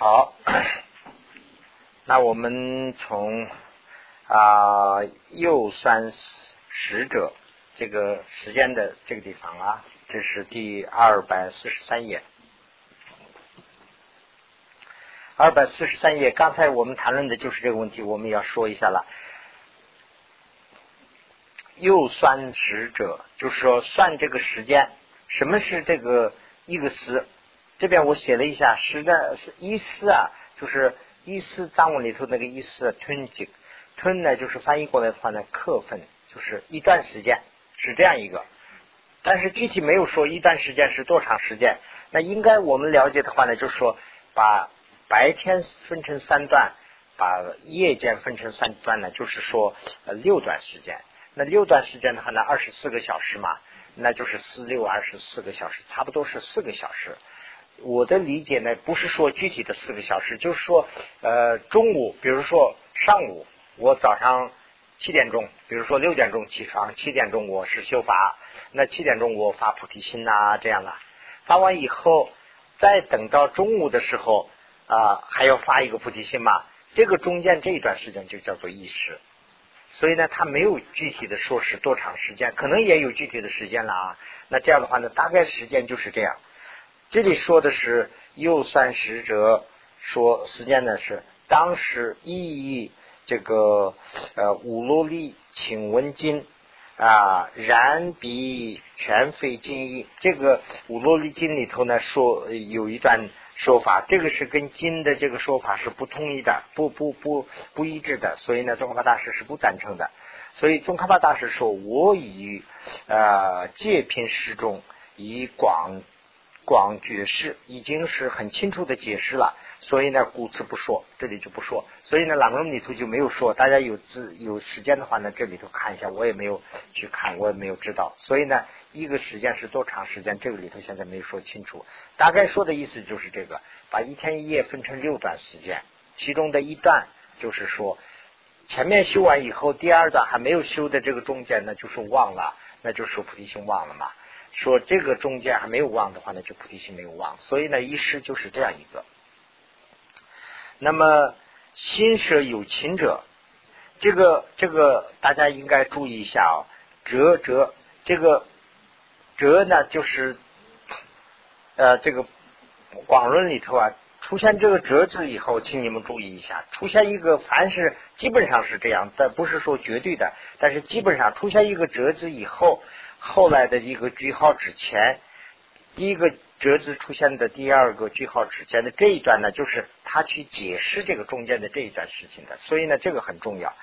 好，那我们从啊右算使者这个时间的这个地方啊，这是第二百四十三页。二百四十三页，刚才我们谈论的就是这个问题，我们要说一下了。右算使者，就是说算这个时间，什么是这个一个时？这边我写了一下，时的是一思啊，就是一思藏文里头那个一思吞几吞呢，就是翻译过来的话呢，课分就是一段时间，是这样一个。但是具体没有说一段时间是多长时间。那应该我们了解的话呢，就是说把白天分成三段，把夜间分成三段呢，就是说呃六段时间。那六段时间的话呢，二十四个小时嘛，那就是四六二十四个小时，差不多是四个小时。我的理解呢，不是说具体的四个小时，就是说，呃，中午，比如说上午，我早上七点钟，比如说六点钟起床，七点钟我是修法，那七点钟我发菩提心呐，这样的，发完以后，再等到中午的时候啊，还要发一个菩提心嘛，这个中间这一段时间就叫做意识，所以呢，他没有具体的说是多长时间，可能也有具体的时间了啊，那这样的话呢，大概时间就是这样。这里说的是右算使者说时间呢是当时意义这个呃五罗利请问经啊然比全非经义这个五罗利经里头呢说有一段说法，这个是跟经的这个说法是不统一的，不不不不一致的，所以呢，宗喀巴大师是不赞成的。所以宗喀巴大师说：“我以呃戒品示众，以广。”广觉释已经是很清楚的解释了，所以呢，故此不说，这里就不说。所以呢，朗文里头就没有说。大家有自有时间的话呢，这里头看一下，我也没有去看，我也没有知道。所以呢，一个时间是多长时间，这个里头现在没有说清楚。大概说的意思就是这个，把一天一夜分成六段时间，其中的一段就是说，前面修完以后，第二段还没有修的这个中间呢，就是忘了，那就是菩提心忘了嘛。说这个中间还没有忘的话呢，就菩提心没有忘，所以呢，一师就是这样一个。那么心舍有情者，这个这个大家应该注意一下哦。折折这个折呢，就是呃这个广论里头啊，出现这个折字以后，请你们注意一下，出现一个凡是基本上是这样，但不是说绝对的，但是基本上出现一个折字以后。后来的一个句号之前，第一个折字出现的第二个句号之前的这一段呢，就是他去解释这个中间的这一段事情的。所以呢，这个很重要。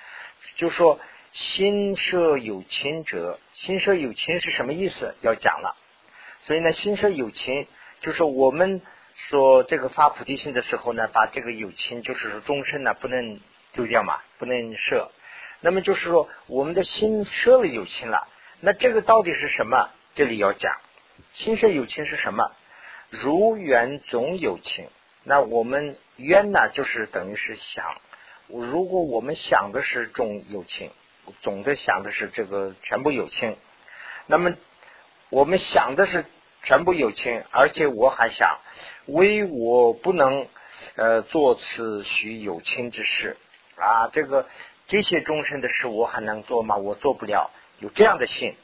就说心舍有情者，心舍有情是什么意思？要讲了。所以呢，心舍有情，就是我们说这个发菩提心的时候呢，把这个有情，就是说终身呢不能丢掉嘛，不能舍。那么就是说，我们的心舍了有情了。那这个到底是什么？这里要讲，心生有情是什么？如缘总有情。那我们缘呢，就是等于是想。如果我们想的是种有情，总的想的是这个全部有情，那么我们想的是全部有情，而且我还想，唯我不能呃做此许有情之事啊！这个这些众生的事，我还能做吗？我做不了。有这样的心，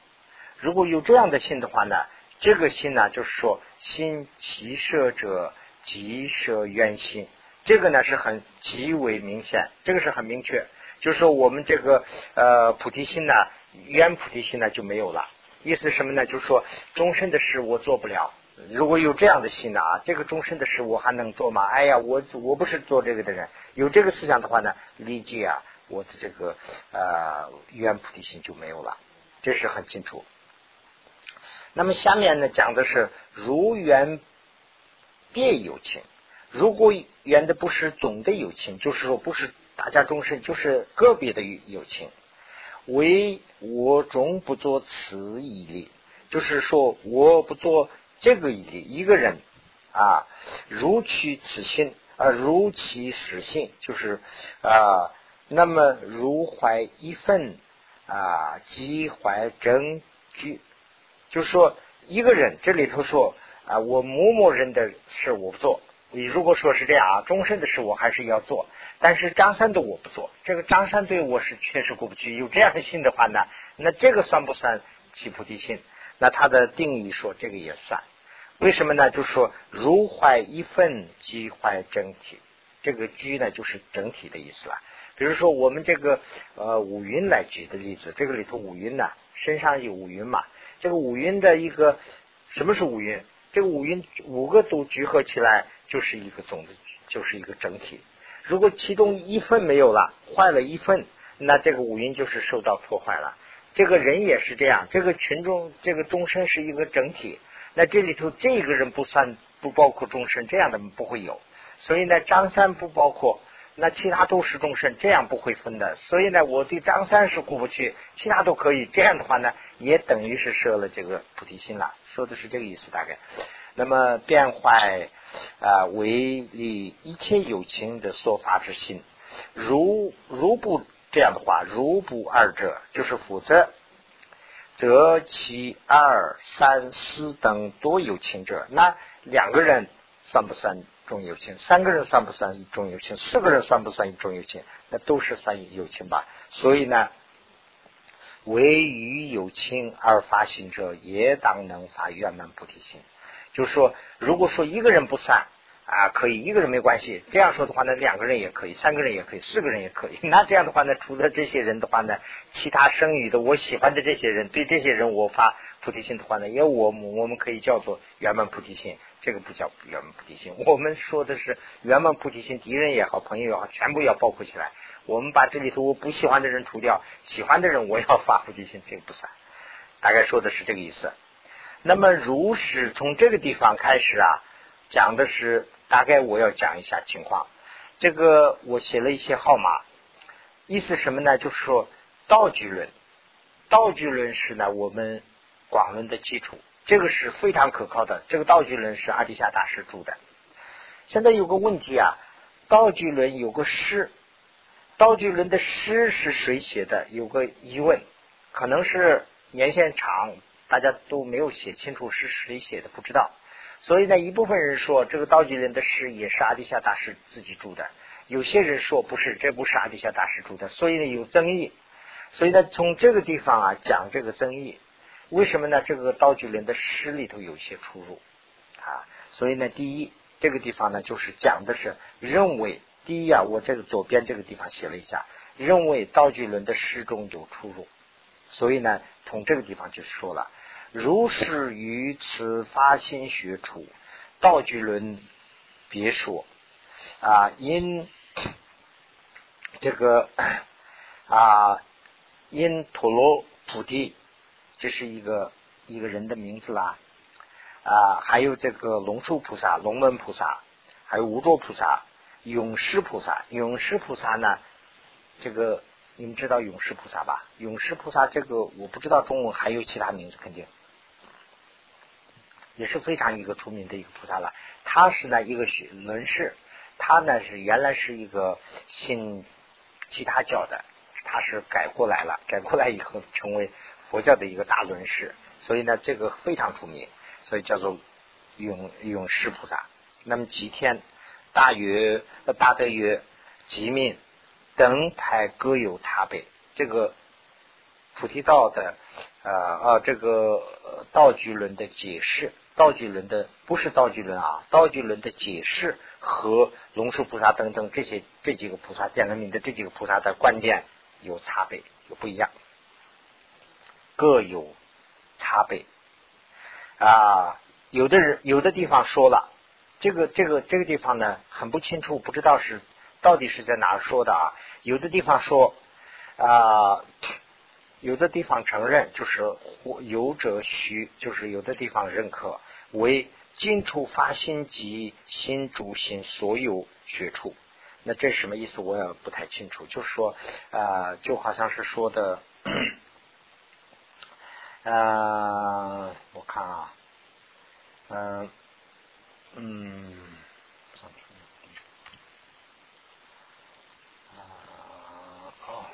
如果有这样的心的话呢，这个心呢，就是说心即舍者即舍愿心，这个呢是很极为明显，这个是很明确，就是说我们这个呃菩提心呢，愿菩提心呢就没有了。意思什么呢？就是说终身的事我做不了。如果有这样的心呢啊，这个终身的事我还能做吗？哎呀，我我不是做这个的人。有这个思想的话呢，立即啊。我的这个呃愿菩提心就没有了，这是很清楚。那么下面呢讲的是如缘别有情，如果缘的不是总的有情，就是说不是大家终身，就是个别的有情，唯我终不做此一例，就是说我不做这个一例，一个人啊，如取此心啊，如其实性，就是啊。那么如怀一份啊，即怀真具，就是说一个人这里头说啊，我某某人的事我不做，你如果说是这样啊，终身的事我还是要做，但是张三的我不做。这个张三对我是确实过不去。有这样的心的话呢，那这个算不算起菩提心？那他的定义说这个也算。为什么呢？就是说如坏一份，即坏整体。这个居呢，就是整体的意思了。比如说我们这个呃五云来举的例子，这个里头五云呢，身上有五云嘛。这个五云的一个什么是五云？这五云五个都聚合起来就是一个种子，就是一个整体。如果其中一份没有了，坏了一份，那这个五云就是受到破坏了。这个人也是这样，这个群众这个众生是一个整体，那这里头这个人不算不包括众生，这样的不会有。所以呢，张三不包括。那其他都是众生，这样不会分的。所以呢，我对张三是过不去，其他都可以。这样的话呢，也等于是设了这个菩提心了。说的是这个意思，大概。那么变坏啊，为利一切有情的说法之心，如如不这样的话，如不二者，就是否则，则其二三四等多有情者，那两个人算不算？重友情，三个人算不算一重友情？四个人算不算一重友情？那都是算友情吧。所以呢，唯于有情而发心者，也当能发圆满菩提心。就是说，如果说一个人不算啊，可以一个人没关系。这样说的话呢，两个人也可以，三个人也可以，四个人也可以。那这样的话呢，除了这些人的话呢，其他剩余的我喜欢的这些人，对这些人我发菩提心的话呢，也我我们可以叫做圆满菩提心。这个不叫圆满菩提心，我们说的是圆满菩提心，敌人也好，朋友也好，全部要包括起来。我们把这里头我不喜欢的人除掉，喜欢的人我要发菩提心，这个不算。大概说的是这个意思。那么如是从这个地方开始啊，讲的是大概我要讲一下情况。这个我写了一些号码，意思什么呢？就是说道具论，道具论是呢我们广论的基础。这个是非常可靠的。这个道具轮是阿底夏大师著的。现在有个问题啊，道具轮有个诗，道具轮的诗是谁写的？有个疑问，可能是年限长，大家都没有写清楚是谁写的，不知道。所以呢，一部分人说这个道具轮的诗也是阿底夏大师自己著的，有些人说不是，这不是阿底夏大师著的，所以呢有争议。所以呢，从这个地方啊讲这个争议。为什么呢？这个道具人的诗里头有些出入啊，所以呢，第一这个地方呢，就是讲的是认为第一啊，我这个左边这个地方写了一下，认为道具人的诗中有出入，所以呢，从这个地方就说了，如是于此发心学处，道具论别说啊，因这个啊，因陀罗菩提。这是一个一个人的名字啦，啊，还有这个龙树菩萨、龙门菩萨，还有无著菩萨、永世菩萨。永世菩萨呢，这个你们知道永世菩萨吧？永世菩萨这个我不知道中文还有其他名字，肯定也是非常一个出名的一个菩萨了。他是呢一个学轮士，他呢是原来是一个信其他教的，他是改过来了，改过来以后成为。佛教的一个大论师，所以呢，这个非常出名，所以叫做永永世菩萨。那么吉天、大约、大德曰、吉命等派各有差别。这个菩提道的啊啊，这个道具论的解释，道具论的不是道具论啊，道具论的解释和龙树菩萨等等这些这几个菩萨见了名的这几个菩萨的观点有差别，有不一样。各有差别啊，有的人有的地方说了，这个这个这个地方呢很不清楚，不知道是到底是在哪说的啊。有的地方说啊，有的地方承认就是有者虚，就是有的地方认可为尽处发心及心主心所有学处。那这什么意思？我也不太清楚。就是说啊，就好像是说的。呃，我看啊，嗯嗯，啊哦，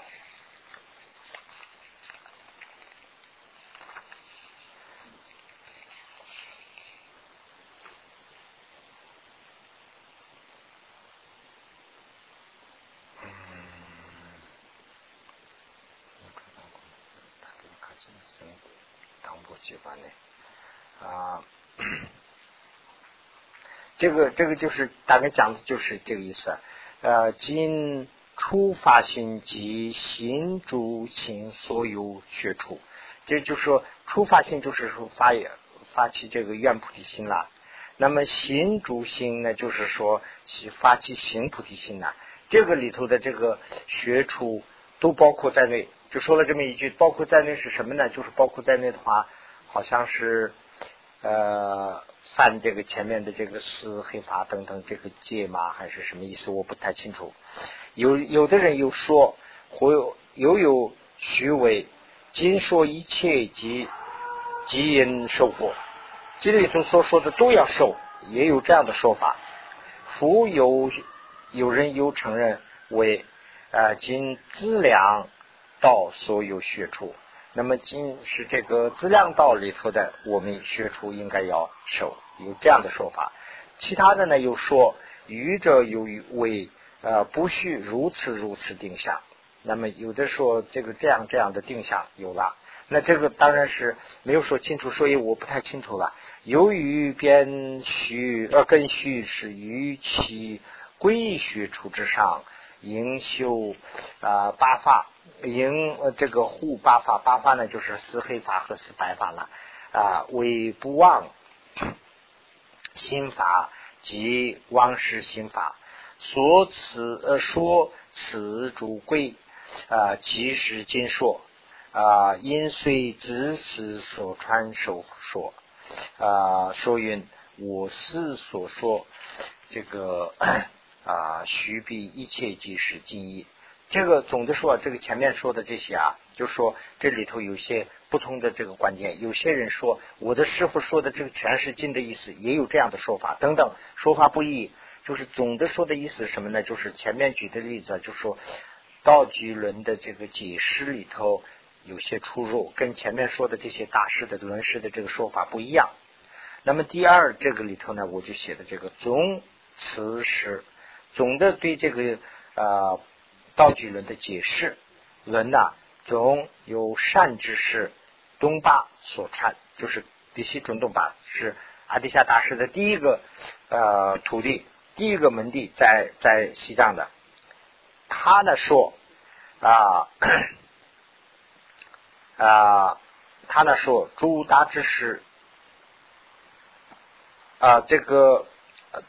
几番呢？啊，这个这个就是大概讲的就是这个意思。呃，今初发心及心主心所有学处，这就是说初发心就是说发发起这个愿菩提心了。那么行主心呢，就是说发起行菩提心呐。这个里头的这个学处都包括在内。就说了这么一句，包括在内是什么呢？就是包括在内的话，好像是呃犯这个前面的这个四黑法等等这个戒嘛，还是什么意思？我不太清楚。有有的人又说，或有又有虚伪，今说一切即即因受果，这里头所说的都要受，也有这样的说法。夫有有人又承认为呃今资粮。道所有学处，那么今是这个资量道里头的，我们学处应该要守，有这样的说法。其他的呢，又说愚者有为呃不须如此如此定向。那么有的说这个这样这样的定向有了，那这个当然是没有说清楚，所以我不太清楚了。由于边虚呃根虚是于其归学处之上，应修啊八法。应这个护八法，八法呢就是四黑法和四白法了啊。为不忘心法及忘失心法，说此呃说此主贵啊，即是经说啊，因随知识所传授说啊，说云我是所说这个啊，须比一切即是经义。这个总的说，这个前面说的这些啊，就说这里头有些不同的这个观点。有些人说我的师傅说的这个全是经的意思，也有这样的说法等等，说法不一。就是总的说的意思什么呢？就是前面举的例子，就说道居论的这个解释里头有些出入，跟前面说的这些大师的论师的这个说法不一样。那么第二这个里头呢，我就写的这个总词是总的对这个呃。道举论的解释，论呐总有善知识东巴所传，就是第七种东巴是阿底夏大师的第一个呃徒弟，第一个门弟在在西藏的。他呢说啊 啊，他呢说诸大之师啊，这个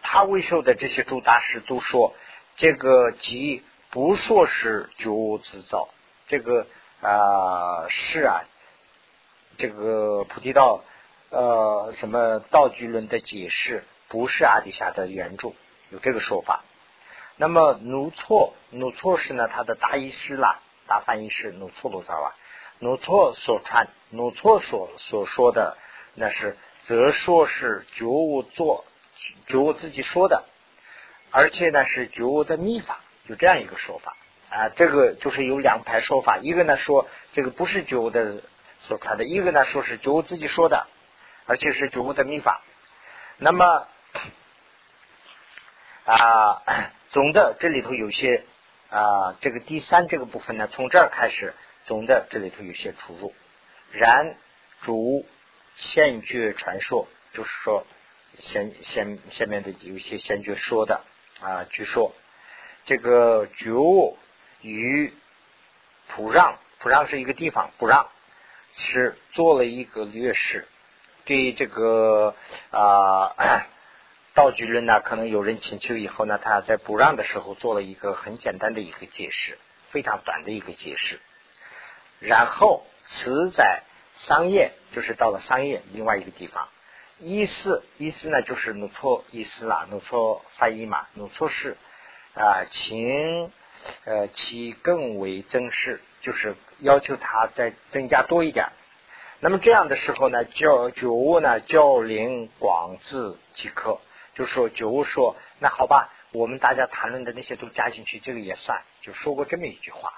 他为首的这些诸大师都说这个即。不说是觉悟自造，这个啊是啊，这个菩提道呃什么道具论的解释不是阿底峡的原著，有这个说法。那么努错努错是呢，他的大医师啦，大翻译师努错鲁扎瓦，努错所传努错所所说的那是则说是觉悟做觉悟自己说的，而且呢是觉悟的秘法。有这样一个说法啊，这个就是有两排说法，一个呢说这个不是觉悟的所传的，一个呢说是觉悟自己说的，而且是觉悟的秘法。那么啊，总的这里头有些啊，这个第三这个部分呢，从这儿开始，总的这里头有些出入。然主先觉传说，就是说先先下面的有些先觉说的啊，据说。这个觉悟与普让，普让是一个地方，普让是做了一个略示。对这个啊道具论呢，可能有人请求以后呢，他在不让的时候做了一个很简单的一个解释，非常短的一个解释。然后此在商业，就是到了商业另外一个地方。意思意思呢，就是努错意思啦，努错翻译嘛，努错是。啊，请呃其更为增势，就是要求他再增加多一点。那么这样的时候呢，教九物呢教灵广字即可。就说九物说，那好吧，我们大家谈论的那些都加进去，这个也算。就说过这么一句话。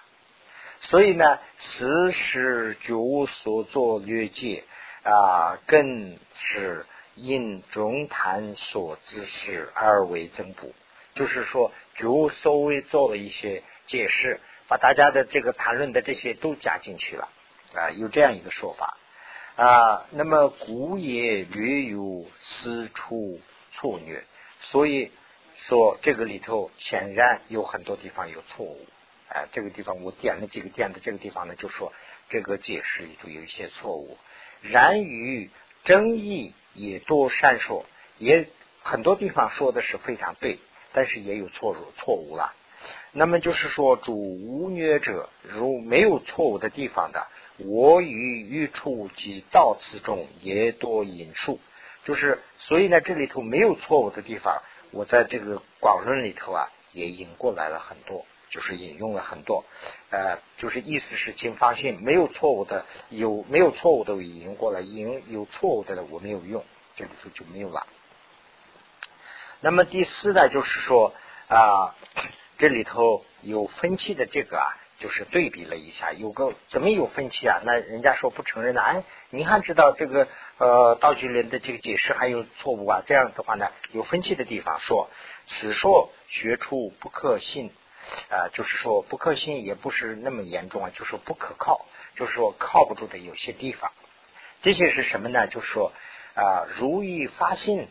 所以呢，此时九物所作略解啊，更是因中谈所知识而为增补。就是说。就稍微做了一些解释，把大家的这个谈论的这些都加进去了啊，有这样一个说法啊，那么古也略有私处错略，所以说这个里头显然有很多地方有错误。哎，这个地方我点了几个点的这个地方呢，就说这个解释里头有一些错误。然于争议也多善说，也很多地方说的是非常对，但是也有错误错误了。那么就是说，主无虐者，如没有错误的地方的，我与欲处及道次中也多引述。就是所以呢，这里头没有错误的地方，我在这个广论里头啊，也引过来了很多。就是引用了很多，呃，就是意思是，请放心，没有错误的，有没有错误的引用过来，引用有错误的我没有用，这里头就没有了。那么第四呢，就是说啊，这里头有分歧的这个啊，就是对比了一下，有个怎么有分歧啊？那人家说不承认的，哎，你还知道这个呃道具人的这个解释还有错误啊？这样的话呢，有分歧的地方说，此说学出不可信。啊，就是说不可信也不是那么严重啊，就是说不可靠，就是说靠不住的有些地方。这些是什么呢？就是说啊，如意发心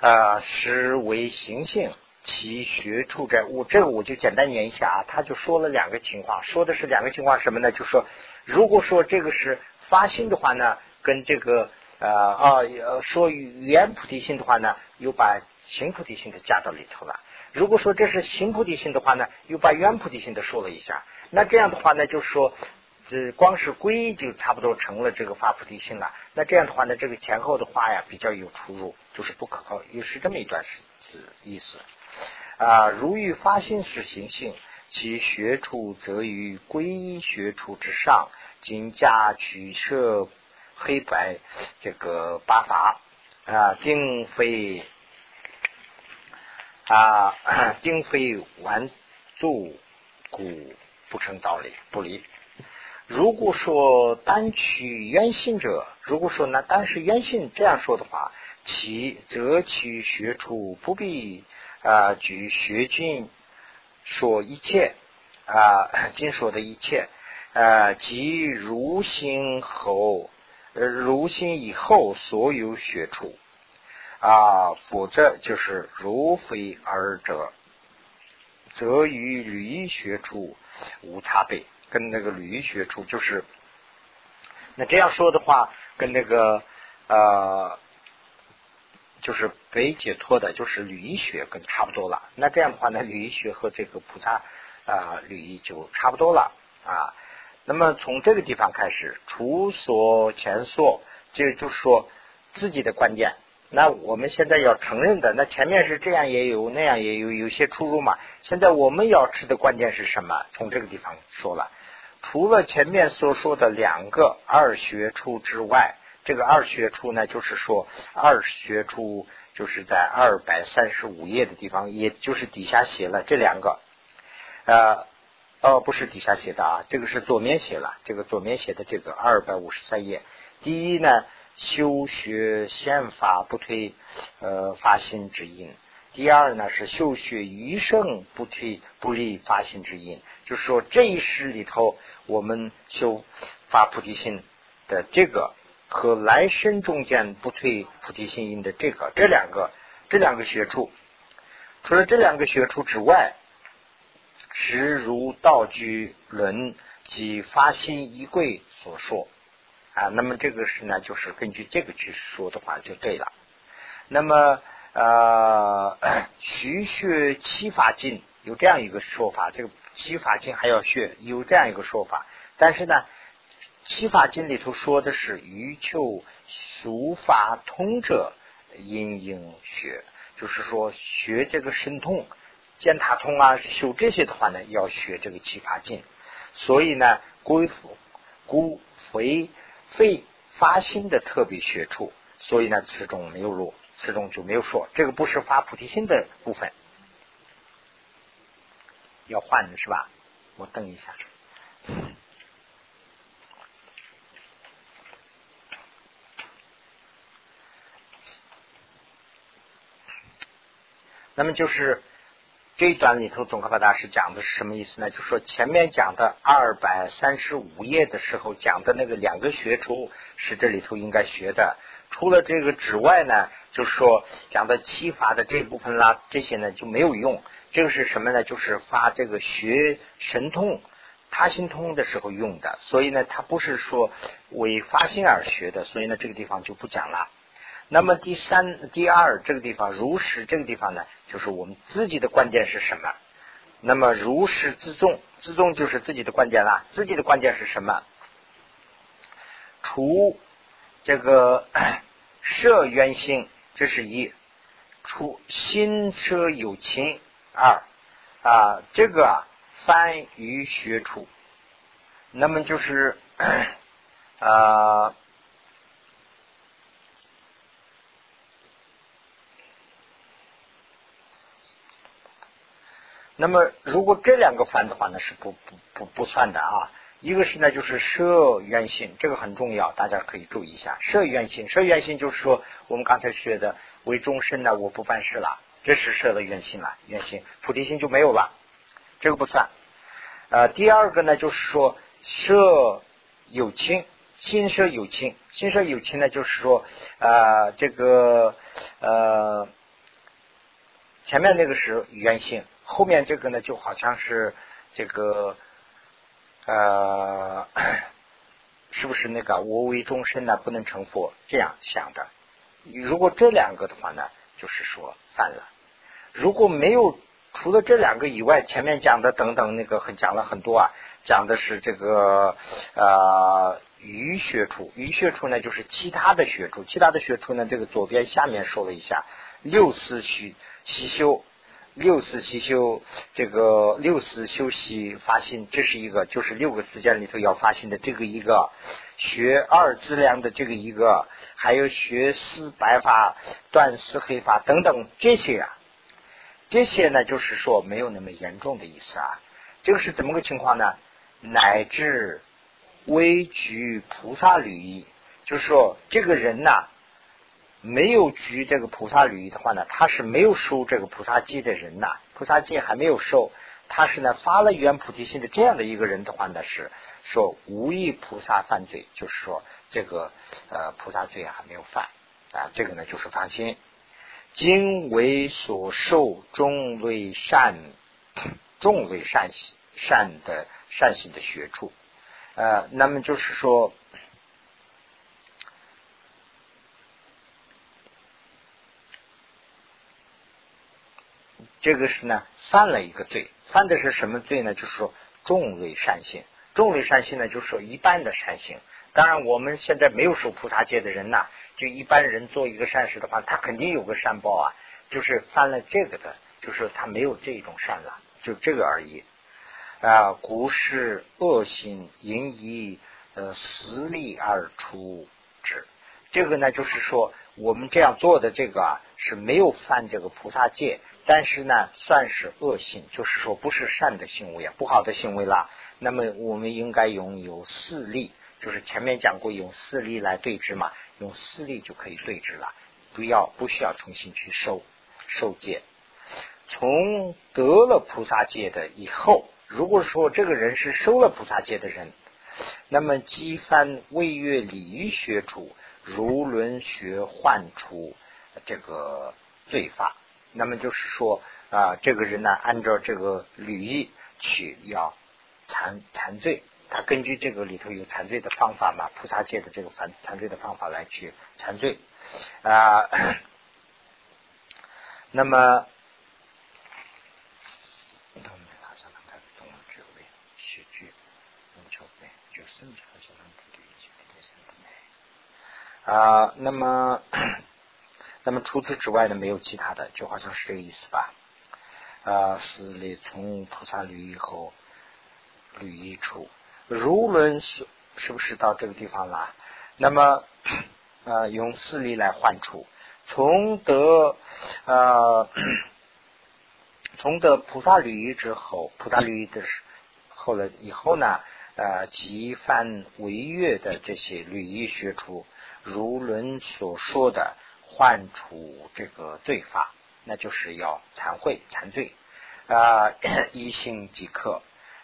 啊，实为行性，其学处在物。这个我就简单念一下啊，他就说了两个情况，说的是两个情况什么呢？就说，如果说这个是发心的话呢，跟这个呃啊说原菩提心的话呢，又把行菩提心的加到里头了。如果说这是行菩提心的话呢，又把原菩提心的说了一下，那这样的话呢，就是说，这光是归就差不多成了这个发菩提心了。那这样的话呢，这个前后的话呀比较有出入，就是不可靠，又是这么一段是是意思啊。如欲发心是行性，其学处则于归依学处之上，仅加取舍黑白这个八法啊，并非。啊，并非完足故不成道理不离。如果说单取原心者，如果说那单是原心这样说的话，其则其学处不必啊举学君说一切啊经说的一切啊即如心后呃如心以后所有学处。啊，否则就是如非二者，则与律学处无差别。跟那个律学处就是，那这样说的话，跟那个呃，就是被解脱的，就是律学跟差不多了。那这样的话呢，律学和这个菩萨啊律就差不多了啊。那么从这个地方开始，除所前所，这就是说自己的观点。那我们现在要承认的，那前面是这样也有，那样也有，有些出入嘛。现在我们要吃的关键是什么？从这个地方说了，除了前面所说的两个二学处之外，这个二学处呢，就是说二学处就是在二百三十五页的地方，也就是底下写了这两个，呃，哦，不是底下写的啊，这个是左面写了，这个左面写的这个二百五十三页，第一呢。修学宪法不退，呃，发心之因。第二呢是修学余生不退不立发心之因。就是说这一世里头，我们修发菩提心的这个和来生中间不退菩提心因的这个这两个这两个学处，除了这两个学处之外，实如道居论及发心一贵所说。啊，那么这个是呢，就是根据这个去说的话就对了。那么呃，徐学七法经有这样一个说法，这个七法经还要学，有这样一个说法。但是呢，七法经里头说的是欲求俗法通者应应学，就是说学这个神通、见他通啊，修这些的话呢，要学这个七法经。所以呢，归故非。非发心的特别学处，所以呢，此中没有入，此中就没有说，这个不是发菩提心的部分，要换的是吧？我等一下。那么就是这一段里头，总科法大师讲的是什么意思呢？就是说前面讲的二百三十五页的时候讲的那个两个学处是这里头应该学的。除了这个之外呢，就是说讲的七法的这部分啦，这些呢就没有用。这个是什么呢？就是发这个学神通、他心通的时候用的。所以呢，它不是说为发心而学的。所以呢，这个地方就不讲了。那么第三、第二这个地方如实这个地方呢，就是我们自己的关键是什么？那么如实自重，自重就是自己的关键啦。自己的关键是什么？除这个 摄缘性，这是一；除心车有情，二啊，这个翻于学处。那么就是 啊。那么，如果这两个翻的话呢，是不不不不算的啊。一个是呢，就是摄原性，这个很重要，大家可以注意一下。摄原性，摄原性就是说，我们刚才学的为终身呢，我不办事了，这是摄的原性了，原性菩提心就没有了，这个不算。呃，第二个呢，就是说摄有情，心摄有情，心摄有情呢，就是说啊，这个呃，前面那个是原性。后面这个呢，就好像是这个呃，是不是那个我为终身呢，不能成佛这样想的？如果这两个的话呢，就是说犯了。如果没有除了这两个以外，前面讲的等等那个很讲了很多啊，讲的是这个呃余学处，余学处呢就是其他的学处，其他的学处呢，这个左边下面说了一下六思虚习修。六次习修，这个六次修习发心，这是一个，就是六个时间里头要发心的这个一个学二资量的这个一个，还有学四白法、断四黑法等等这些啊，这些呢就是说没有那么严重的意思啊。这个是怎么个情况呢？乃至微举菩萨履，就是说这个人呐。没有举这个菩萨履的话呢，他是没有受这个菩萨戒的人呐。菩萨戒还没有受，他是呢发了圆菩提心的这样的一个人的话呢，是说无意菩萨犯罪，就是说这个呃菩萨罪还没有犯啊。这个呢就是发心，今为所受众类善众类善善的善行的学处，呃，那么就是说。这个是呢，犯了一个罪，犯的是什么罪呢？就是说，众类善行，众类善行呢，就是说一般的善行。当然，我们现在没有受菩萨戒的人呐，就一般人做一个善事的话，他肯定有个善报啊。就是犯了这个的，就是他没有这种善了，就这个而已。啊，故是恶行因以呃私利而出之。这个呢，就是说我们这样做的这个啊，是没有犯这个菩萨戒。但是呢，算是恶性，就是说不是善的行为啊，不好的行为啦。那么我们应该拥有四力，就是前面讲过用四力来对治嘛，用四力就可以对治了，不要不需要重新去受受戒。从得了菩萨戒的以后，如果说这个人是收了菩萨戒的人，那么积翻未月礼仪学处，如轮学换出这个罪法。那么就是说啊，这个人呢，按照这个履仪去要残残罪，他根据这个里头有残罪的方法嘛，菩萨戒的这个残残罪的方法来去残罪啊。那么，啊，那么。那么除此之外呢，没有其他的，就好像是这个意思吧。啊，四力从菩萨律以后，律一出，如论是是不是到这个地方了？那么啊，用四力来换出，从得啊，从得菩萨律仪之后，菩萨律仪的后来以后呢，呃，即犯违约的这些律仪学出，如论所说的。换除这个罪法，那就是要忏悔忏罪。啊，一心即刻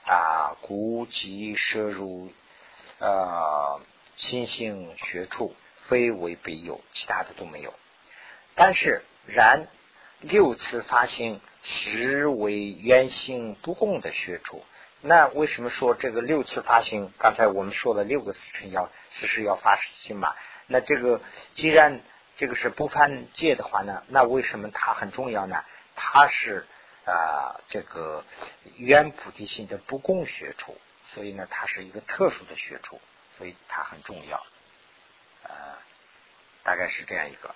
啊，故即摄入呃心性学处，非为必有，其他的都没有。但是然六次发心，实为原性不共的学处。那为什么说这个六次发心？刚才我们说了六个四成要四时要发心嘛。那这个既然这个是不犯戒的话呢，那为什么它很重要呢？它是啊这个原菩提心的不共学处，所以呢它是一个特殊的学处，所以它很重要。呃，大概是这样一个。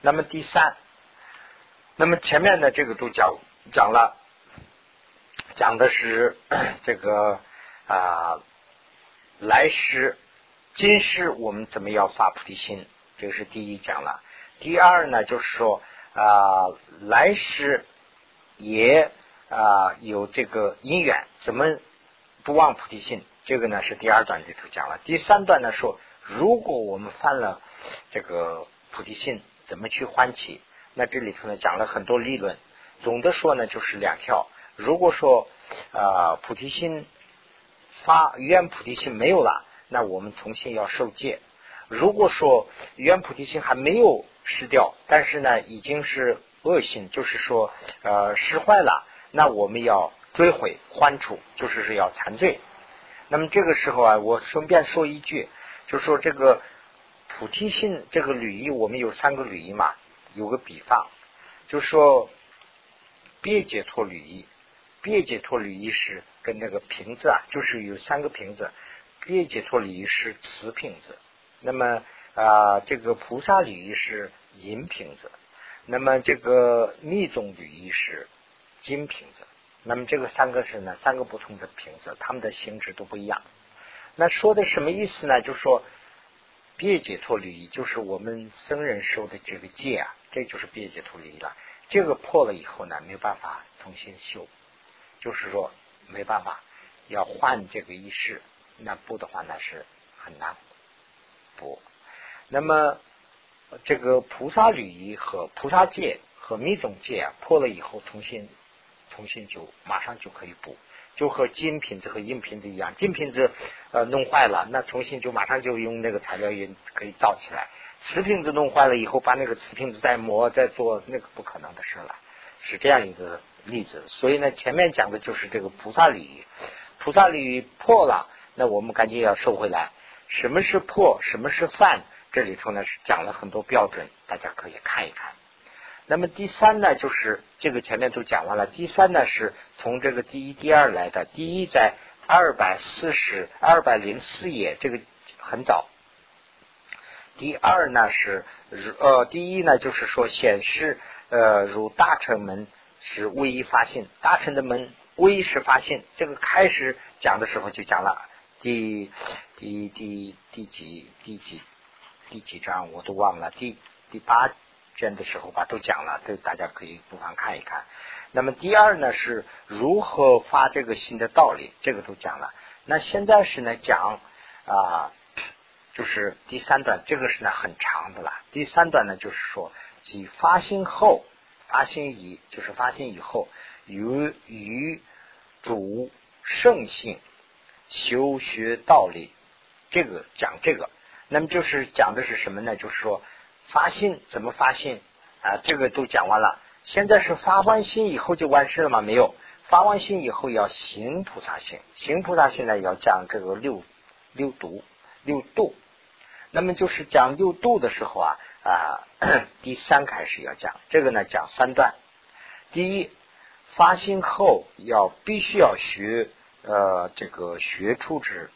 那么第三，那么前面的这个都讲讲了。讲的是 这个啊，来世、今世我们怎么要发菩提心？这个是第一讲了。第二呢，就是说啊，来世也啊有这个因缘，怎么不忘菩提心？这个呢是第二段里头讲了。第三段呢说，如果我们犯了这个菩提心，怎么去欢喜？那这里头呢讲了很多理论。总的说呢，就是两条。如果说啊菩提心发愿菩提心没有了，那我们重新要受戒。如果说原菩提心还没有失掉，但是呢已经是恶性，就是说呃失坏了，那我们要追悔还除，就是是要残罪。那么这个时候啊，我顺便说一句，就说这个菩提心这个履仪，我们有三个履仪嘛，有个比方，就说别解脱履仪。别解脱履仪是跟那个瓶子啊，就是有三个瓶子。别解脱履仪是瓷瓶子，那么啊，这个菩萨履仪是银瓶子，那么这个密宗履仪是金瓶子。那么这个三个是呢，三个不同的瓶子，它们的性质都不一样。那说的什么意思呢？就说别解脱履仪就是我们僧人受的这个戒啊，这就是别解脱履仪了。这个破了以后呢，没有办法重新修。就是说没办法，要换这个仪式，那不的话那是很难不。那么这个菩萨礼仪和菩萨戒和密宗戒啊破了以后，重新重新就马上就可以补，就和金瓶子和银瓶子一样，金瓶子呃弄坏了，那重新就马上就用那个材料也可以造起来。瓷瓶子弄坏了以后，把那个瓷瓶子再磨再做，那个不可能的事了，是这样一个。例子，所以呢，前面讲的就是这个菩萨礼，菩萨礼破了，那我们赶紧要收回来。什么是破？什么是犯？这里头呢是讲了很多标准，大家可以看一看。那么第三呢，就是这个前面都讲完了。第三呢是从这个第一、第二来的。第一在二百四十二百零四页，这个很早。第二呢是呃，第一呢就是说显示呃，如大臣们。是唯一发现大臣的门，唯一是发现。这个开始讲的时候就讲了，第第第第几第几第几章我都忘了，第第八卷的时候吧都讲了，这大家可以不妨看一看。那么第二呢是如何发这个心的道理，这个都讲了。那现在是呢讲啊，就是第三段，这个是呢很长的了。第三段呢就是说，即发心后。发心以就是发心以后，与与主圣性修学道理，这个讲这个，那么就是讲的是什么呢？就是说发心怎么发心啊？这个都讲完了。现在是发完心以后就完事了吗？没有，发完心以后要行菩萨行，行菩萨行呢要讲这个六六度六度。那么就是讲六度的时候啊。啊，第三开始要讲这个呢，讲三段。第一，发心后要必须要学呃这个学处之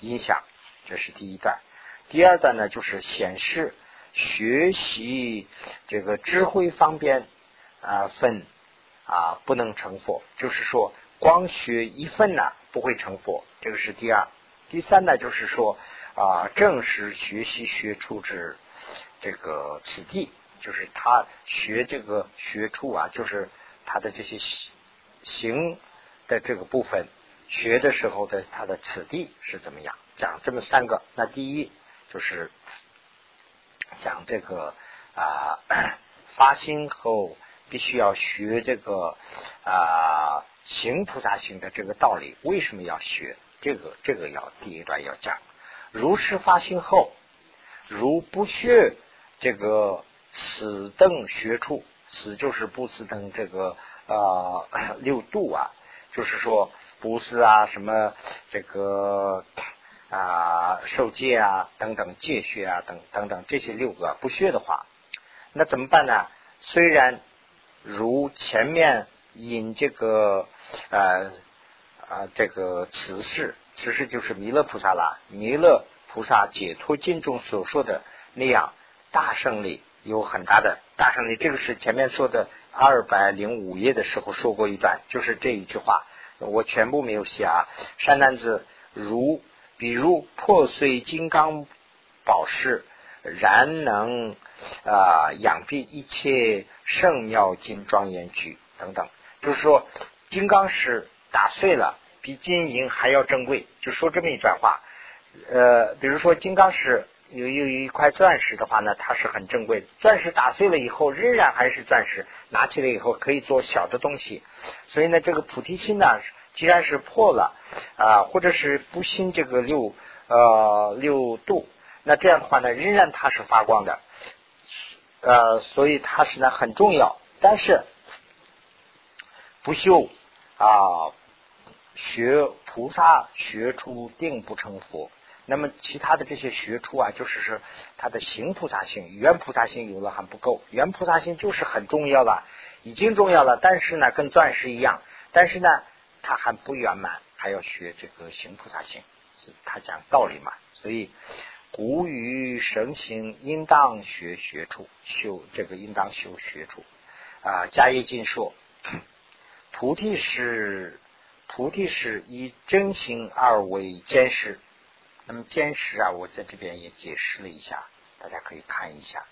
影响，这是第一段。第二段呢，就是显示学习这个智慧方面啊分啊不能成佛，就是说光学一份呢不会成佛，这个是第二。第三呢，就是说啊正是学习学处之。这个此地就是他学这个学处啊，就是他的这些行的这个部分学的时候的他的此地是怎么样？讲这么三个，那第一就是讲这个啊 发心后必须要学这个啊行菩萨行的这个道理。为什么要学？这个这个要第一段要讲。如是发心后，如不学这个此等学处，此就是不此等这个呃六度啊，就是说不是啊什么这个啊受戒啊等等戒学啊等等等这些六个不学的话，那怎么办呢？虽然如前面引这个呃啊这个此事。此事就是弥勒菩萨啦。弥勒菩萨解脱经中所说的那样大胜利，有很大的大胜利。这个是前面说的二百零五页的时候说过一段，就是这一句话，我全部没有写啊。善男子，如比如破碎金刚宝石，然能啊养蔽一切圣妙金庄严具等等，就是说金刚石打碎了。比金银还要珍贵，就说这么一段话。呃，比如说金刚石有有有一块钻石的话呢，它是很珍贵的。钻石打碎了以后，仍然还是钻石，拿起来以后可以做小的东西。所以呢，这个菩提心呢，既然是破了啊，或者是不信这个六呃六度，那这样的话呢，仍然它是发光的。呃，所以它是呢很重要，但是不修啊。学菩萨学出定不成佛，那么其他的这些学出啊，就是是他的行菩萨性、圆菩萨性有了还不够，圆菩萨性就是很重要了，已经重要了，但是呢，跟钻石一样，但是呢，他还不圆满，还要学这个行菩萨性，是他讲道理嘛，所以古语神行应当学学处，修这个应当修学处啊。迦叶经说，菩提是。菩提是以真心而为坚实，那么坚实啊，我在这边也解释了一下，大家可以看一下。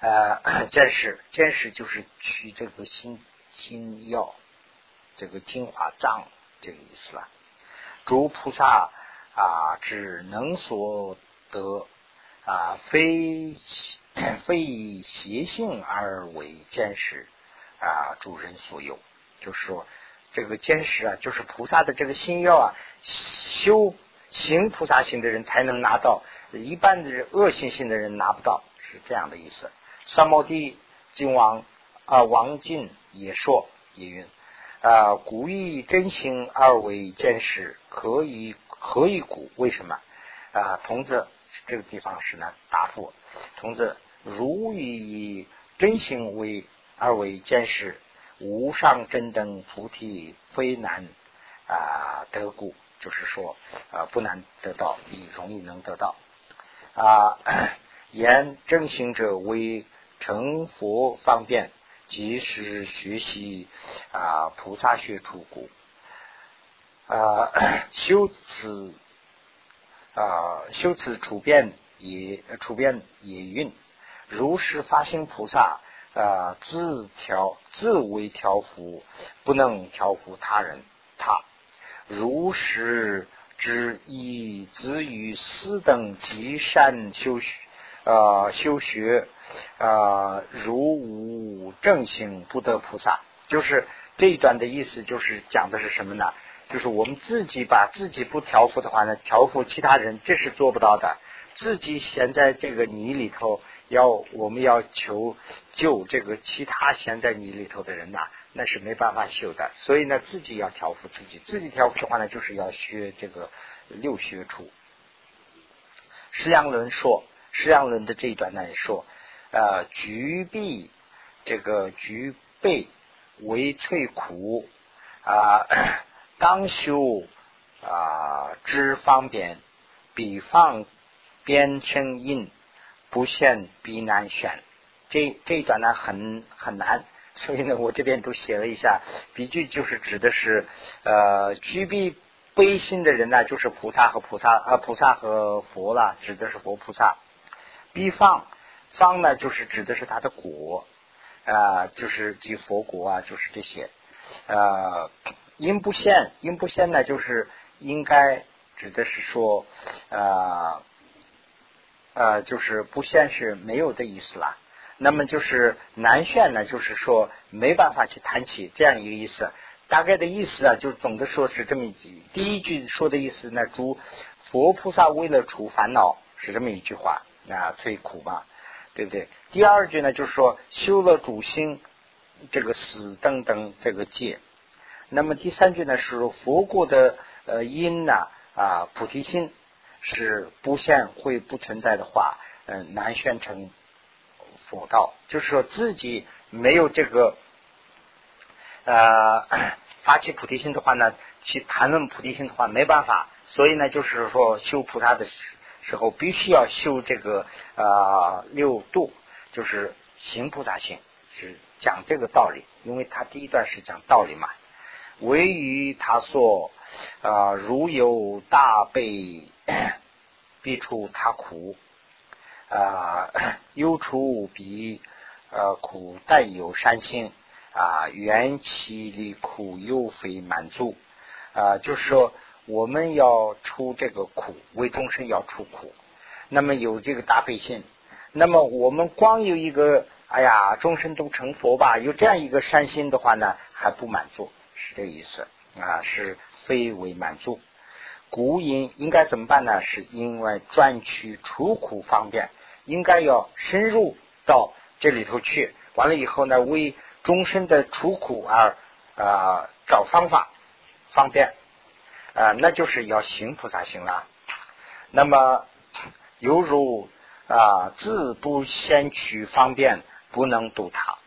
呃，坚实，坚实就是取这个心心药，这个精华藏这个意思了。诸菩萨啊，只能所得啊，非 非以邪性而为坚实啊，诸人所有，就是说。这个坚实啊，就是菩萨的这个心药啊，修行菩萨行的人才能拿到，一般的恶性性的人拿不到，是这样的意思。三摩地金王啊，王进也说也云啊，古以真心而为坚实，何以何以古？为什么啊？童子这个地方是呢答复，童子如以真心为而为坚实。无上真等菩提非难啊得故，就是说啊不难得到，你容易能得到啊。言正行者为成佛方便，及时学习啊菩萨学出故啊 修此啊修此处变也处变也运，如是发心菩萨。啊，自调自为调伏，不能调伏他人。他如是之以子于斯等极善修学，呃，修学啊，如无正行不得菩萨。就是这一段的意思，就是讲的是什么呢？就是我们自己把自己不调伏的话呢，调伏其他人，这是做不到的。自己陷在这个泥里头。要我们要求救这个其他陷在泥里头的人呐，那是没办法修的。所以呢，自己要调伏自己，自己调伏的话呢，就是要学这个六学处。释阳论说，释阳论的这一段呢也说，呃，举臂这个举背为翠苦啊，当修啊之方便，比方边成印。不限必难选，这这一段呢很很难，所以呢我这边都写了一下。比句就是指的是呃居必悲心的人呢，就是菩萨和菩萨呃菩萨和佛了，指的是佛菩萨。必方方呢就是指的是他的果啊，就是即佛果啊，就是这些。呃，因不现因不现呢，就是应该指的是说啊。呃，就是不现是没有的意思了。那么就是难炫呢，就是说没办法去谈起这样一个意思。大概的意思啊，就总的说是这么一句。第一句说的意思呢，诸佛菩萨为了除烦恼是这么一句话啊，最苦嘛，对不对？第二句呢，就是说修了主心，这个死等等这个戒。那么第三句呢，是佛过的呃因呢啊菩提心是不现会不存在的话，嗯，难宣成佛道，就是说自己没有这个呃 发起菩提心的话呢，去谈论菩提心的话没办法，所以呢，就是说修菩萨的时候必须要修这个啊六度，就是行菩萨行，是讲这个道理，因为他第一段是讲道理嘛。唯于他说啊，如有大悲，必出他苦啊，忧除彼呃苦，但有善心啊，缘起离苦又非满足啊，就是说我们要出这个苦，为众生要出苦，那么有这个大悲心，那么我们光有一个哎呀，众生都成佛吧，有这样一个善心的话呢，还不满足。是这个意思啊，是非为满足。故因应该怎么办呢？是因为赚取出苦方便，应该要深入到这里头去。完了以后呢，为终身的出苦而啊找方法方便啊，那就是要行菩萨行了。那么犹如啊自不先取方便，不能度他。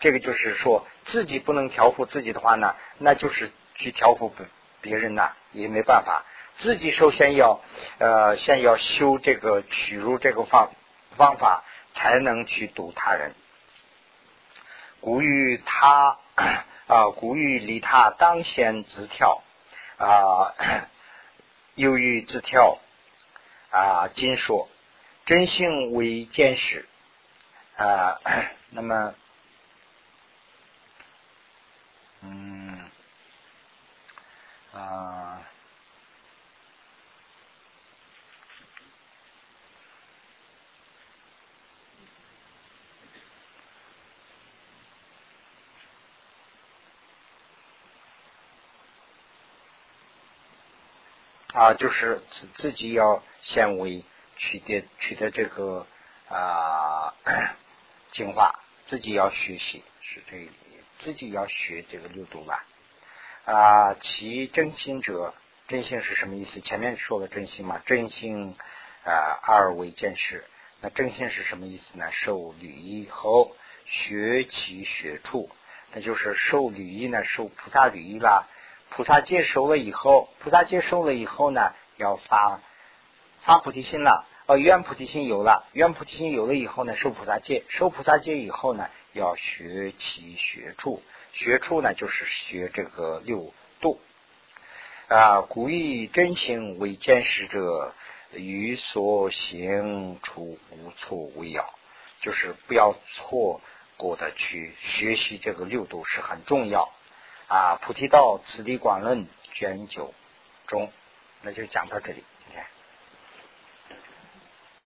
这个就是说自己不能调伏自己的话呢，那就是去调伏别别人呐，也没办法。自己首先要呃，先要修这个取入这个方方法，才能去度他人。古语他啊，古语离他当先自跳啊，由于自跳啊，今说真性为见识啊，那么。嗯，啊，啊，就是自自己要先为取得取得这个啊 进化，自己要学习，是这个。自己要学这个六度吧。啊，其真心者，真心是什么意思？前面说了真心嘛，真心啊，二为见识。那真心是什么意思呢？受履衣后学其学处，那就是受履衣呢，受菩萨履衣啦。菩萨戒收了以后，菩萨戒收了以后呢，要发发菩提心了。哦，愿菩提心有了，愿菩提心有了以后呢，受菩萨戒，受菩萨戒以后呢。要学其学处，学处呢就是学这个六度啊。古以真行为见识者，于所行处无错为要，就是不要错过的去学习这个六度是很重要啊。菩提道次第广论卷九中，那就讲到这里。